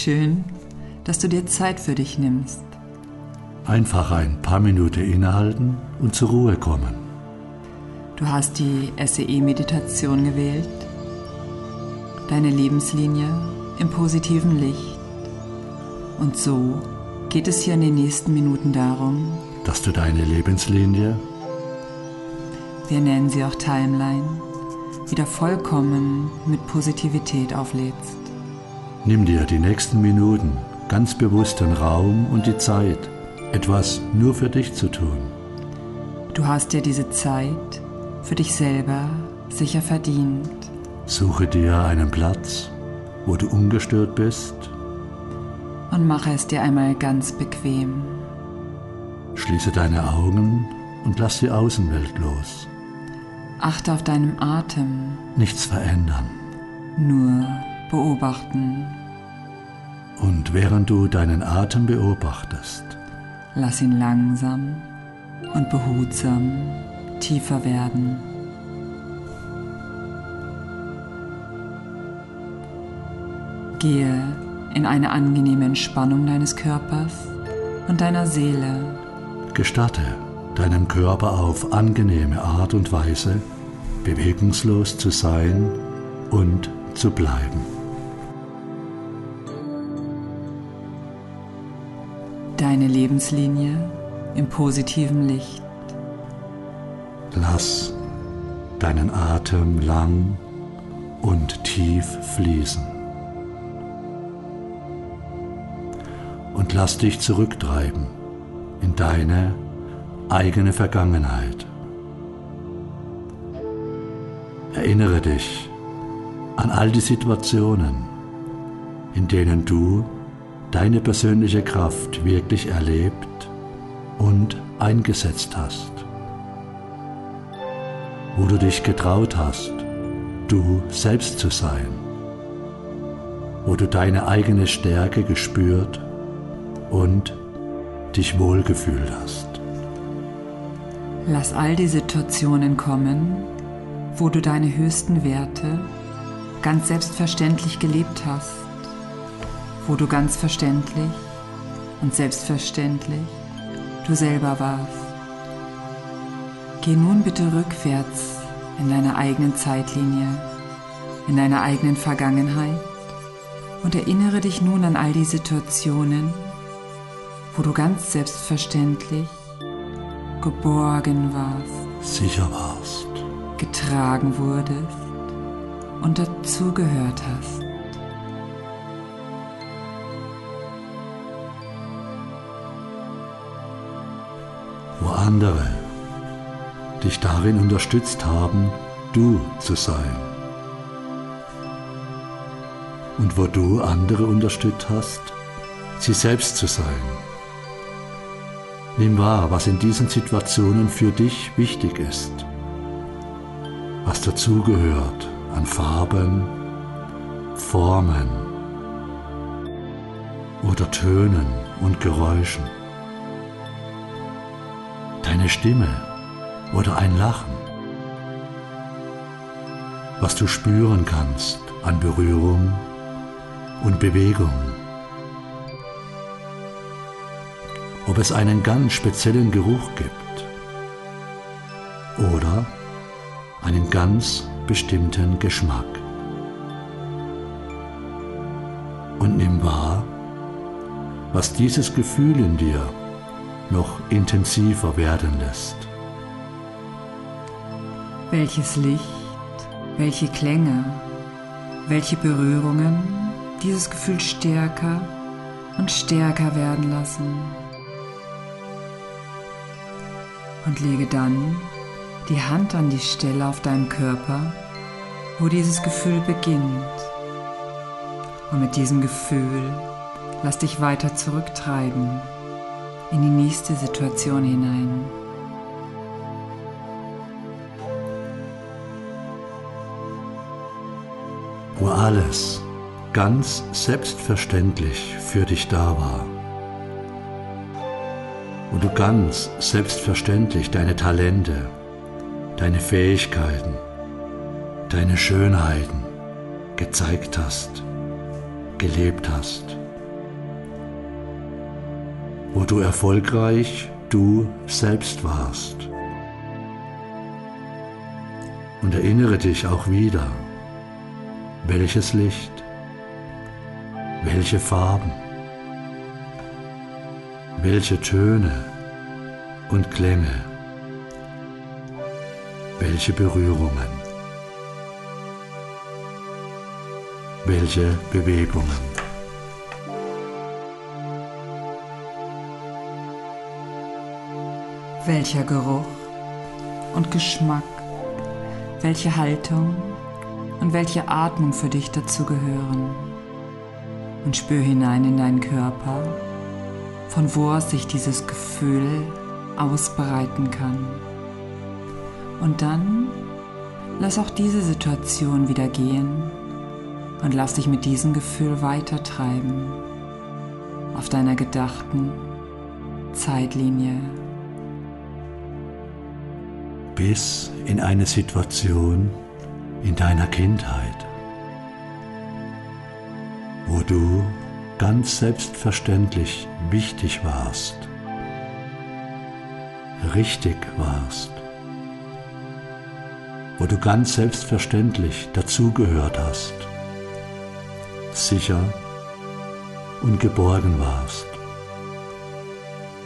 Schön, dass du dir Zeit für dich nimmst. Einfach ein paar Minuten innehalten und zur Ruhe kommen. Du hast die SEE-Meditation gewählt, deine Lebenslinie im positiven Licht. Und so geht es hier in den nächsten Minuten darum, dass du deine Lebenslinie, wir nennen sie auch Timeline, wieder vollkommen mit Positivität auflädst. Nimm dir die nächsten Minuten ganz bewusst den Raum und die Zeit, etwas nur für dich zu tun. Du hast dir diese Zeit für dich selber sicher verdient. Suche dir einen Platz, wo du ungestört bist. Und mache es dir einmal ganz bequem. Schließe deine Augen und lass die Außenwelt los. Achte auf deinem Atem. Nichts verändern. Nur beobachten. Und während du deinen Atem beobachtest, lass ihn langsam und behutsam tiefer werden. Gehe in eine angenehme Entspannung deines Körpers und deiner Seele. Gestatte deinem Körper auf angenehme Art und Weise bewegungslos zu sein und zu bleiben. Deine Lebenslinie im positiven Licht. Lass deinen Atem lang und tief fließen. Und lass dich zurücktreiben in deine eigene Vergangenheit. Erinnere dich an all die Situationen, in denen du deine persönliche Kraft wirklich erlebt und eingesetzt hast. Wo du dich getraut hast, du selbst zu sein. Wo du deine eigene Stärke gespürt und dich wohlgefühlt hast. Lass all die Situationen kommen, wo du deine höchsten Werte ganz selbstverständlich gelebt hast, wo du ganz verständlich und selbstverständlich du selber warst. Geh nun bitte rückwärts in deiner eigenen Zeitlinie, in deiner eigenen Vergangenheit und erinnere dich nun an all die Situationen, wo du ganz selbstverständlich geborgen warst, sicher warst, getragen wurdest und dazugehört hast. Wo andere dich darin unterstützt haben, du zu sein. Und wo du andere unterstützt hast, sie selbst zu sein. Nimm wahr, was in diesen Situationen für dich wichtig ist, was dazugehört an Farben, Formen oder Tönen und Geräuschen. Deine Stimme oder ein Lachen, was du spüren kannst an Berührung und Bewegung. Ob es einen ganz speziellen Geruch gibt oder einen ganz bestimmten Geschmack. Und nimm wahr, was dieses Gefühl in dir noch intensiver werden lässt. Welches Licht, welche Klänge, welche Berührungen dieses Gefühl stärker und stärker werden lassen. Und lege dann die Hand an die Stelle auf deinem Körper, wo dieses Gefühl beginnt. Und mit diesem Gefühl lass dich weiter zurücktreiben in die nächste Situation hinein. Wo alles ganz selbstverständlich für dich da war. Wo du ganz selbstverständlich deine Talente, deine Fähigkeiten, deine Schönheiten gezeigt hast, gelebt hast wo du erfolgreich du selbst warst. Und erinnere dich auch wieder, welches Licht, welche Farben, welche Töne und Klänge, welche Berührungen, welche Bewegungen. Welcher Geruch und Geschmack, welche Haltung und welche Atmung für dich dazu gehören. Und spür hinein in deinen Körper, von wo aus sich dieses Gefühl ausbreiten kann. Und dann lass auch diese Situation wieder gehen und lass dich mit diesem Gefühl weitertreiben auf deiner gedachten Zeitlinie bis in eine Situation in deiner Kindheit, wo du ganz selbstverständlich wichtig warst, richtig warst, wo du ganz selbstverständlich dazugehört hast, sicher und geborgen warst,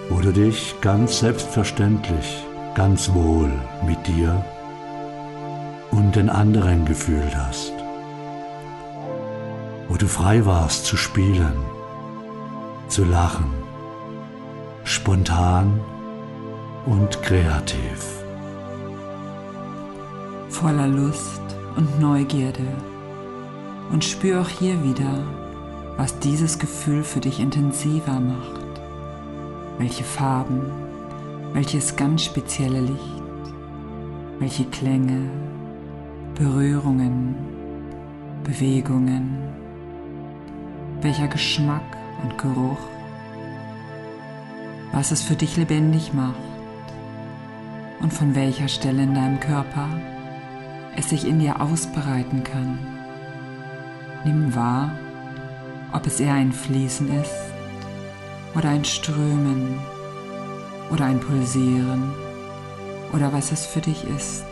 wo du dich ganz selbstverständlich ganz wohl mit dir und den anderen gefühlt hast, wo du frei warst zu spielen, zu lachen, spontan und kreativ. Voller Lust und Neugierde. Und spür auch hier wieder, was dieses Gefühl für dich intensiver macht, welche Farben, welches ganz spezielle Licht, welche Klänge, Berührungen, Bewegungen, welcher Geschmack und Geruch, was es für dich lebendig macht und von welcher Stelle in deinem Körper es sich in dir ausbreiten kann. Nimm wahr, ob es eher ein Fließen ist oder ein Strömen oder ein Pulsieren oder was es für dich ist.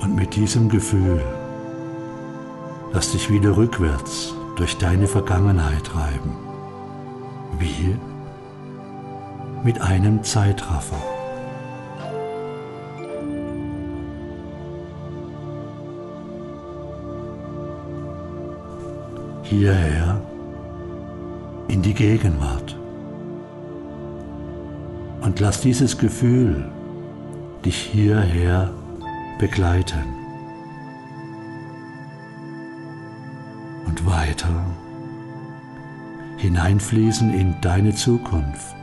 Und mit diesem Gefühl lass dich wieder rückwärts durch deine Vergangenheit treiben, wie mit einem Zeitraffer. Hierher in die Gegenwart. Und lass dieses Gefühl dich hierher begleiten. Und weiter hineinfließen in deine Zukunft.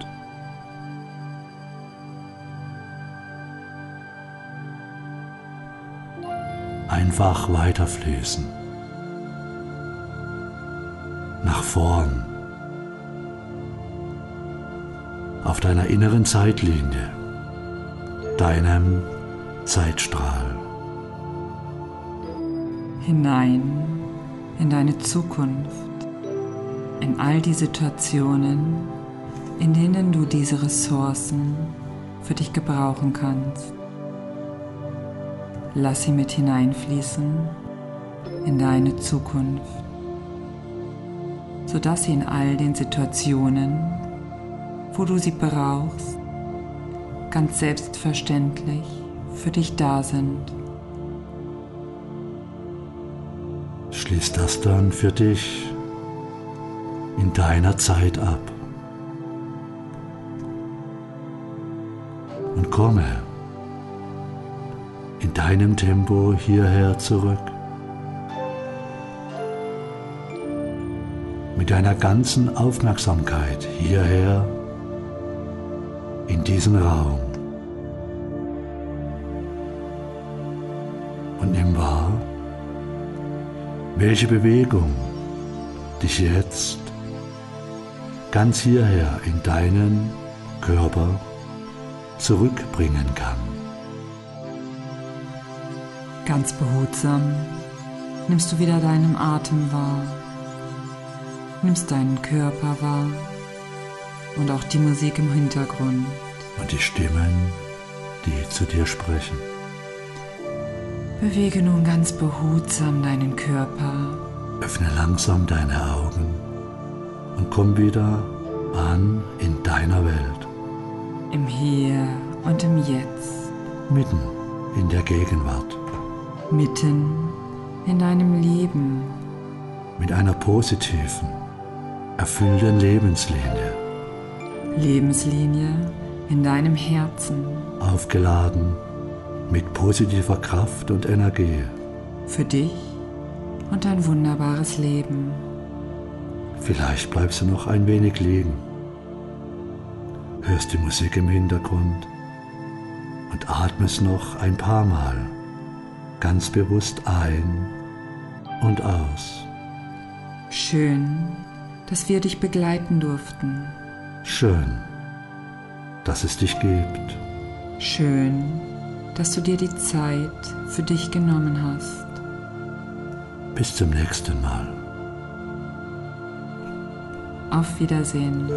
Einfach weiterfließen nach vorn. Auf deiner inneren Zeitlinie, deinem Zeitstrahl. Hinein in deine Zukunft, in all die Situationen, in denen du diese Ressourcen für dich gebrauchen kannst. Lass sie mit hineinfließen in deine Zukunft sodass sie in all den Situationen, wo du sie brauchst, ganz selbstverständlich für dich da sind. Schließ das dann für dich in deiner Zeit ab und komme in deinem Tempo hierher zurück. Mit deiner ganzen Aufmerksamkeit hierher in diesen Raum. Und nimm wahr, welche Bewegung dich jetzt ganz hierher in deinen Körper zurückbringen kann. Ganz behutsam nimmst du wieder deinen Atem wahr, nimmst deinen Körper wahr und auch die Musik im Hintergrund. Und die Stimmen, die zu dir sprechen. Bewege nun ganz behutsam deinen Körper. Öffne langsam deine Augen und komm wieder an in deiner Welt. Im Hier und im Jetzt. Mitten in der Gegenwart. Mitten in deinem Leben. Mit einer positiven, erfüllenden Lebenslinie. Lebenslinie in deinem Herzen. Aufgeladen mit positiver Kraft und Energie. Für dich und ein wunderbares Leben. Vielleicht bleibst du noch ein wenig liegen, hörst die Musik im Hintergrund und atmest noch ein paar Mal ganz bewusst ein und aus. Schön, dass wir dich begleiten durften. Schön, dass es dich gibt. Schön, dass du dir die Zeit für dich genommen hast. Bis zum nächsten Mal. Auf Wiedersehen.